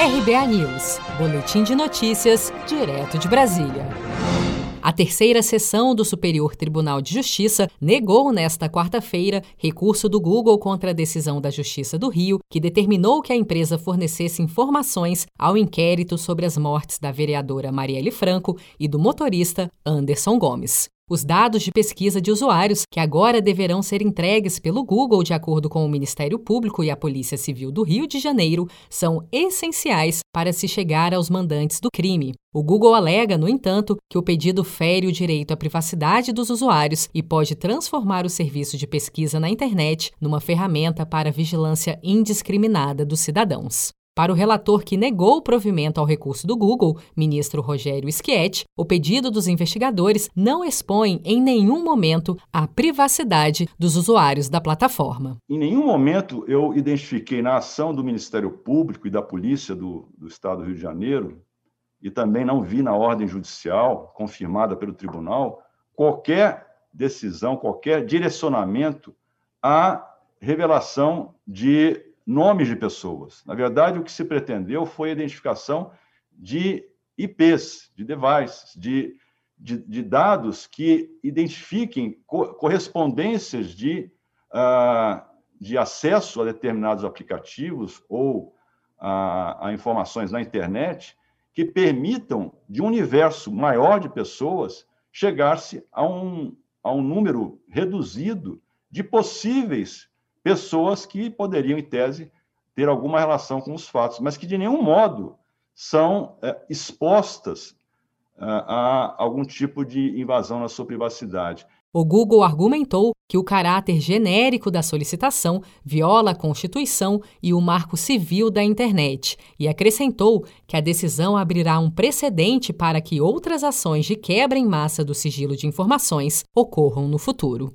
RBA News, Boletim de Notícias, direto de Brasília. A terceira sessão do Superior Tribunal de Justiça negou nesta quarta-feira recurso do Google contra a decisão da Justiça do Rio, que determinou que a empresa fornecesse informações ao inquérito sobre as mortes da vereadora Marielle Franco e do motorista Anderson Gomes. Os dados de pesquisa de usuários, que agora deverão ser entregues pelo Google de acordo com o Ministério Público e a Polícia Civil do Rio de Janeiro, são essenciais para se chegar aos mandantes do crime. O Google alega, no entanto, que o pedido fere o direito à privacidade dos usuários e pode transformar o serviço de pesquisa na internet numa ferramenta para vigilância indiscriminada dos cidadãos. Para o relator que negou o provimento ao recurso do Google, ministro Rogério Schietti, o pedido dos investigadores não expõe em nenhum momento a privacidade dos usuários da plataforma. Em nenhum momento eu identifiquei na ação do Ministério Público e da Polícia do, do Estado do Rio de Janeiro, e também não vi na ordem judicial, confirmada pelo tribunal, qualquer decisão, qualquer direcionamento à revelação de nomes de pessoas. Na verdade, o que se pretendeu foi a identificação de IPs, de devices, de, de, de dados que identifiquem co correspondências de, uh, de acesso a determinados aplicativos ou a, informações na internet que permitam, de um universo maior de pessoas, chegar-se a um, a um número reduzido de possíveis pessoas que poderiam, em tese, ter alguma relação com os fatos, mas que de nenhum modo são é, expostas é, a algum tipo de invasão na sua privacidade. O Google argumentou que o caráter genérico da solicitação viola a Constituição e o Marco Civil da Internet e acrescentou que a decisão abrirá um precedente para que outras ações de quebra em massa do sigilo de informações ocorram no futuro.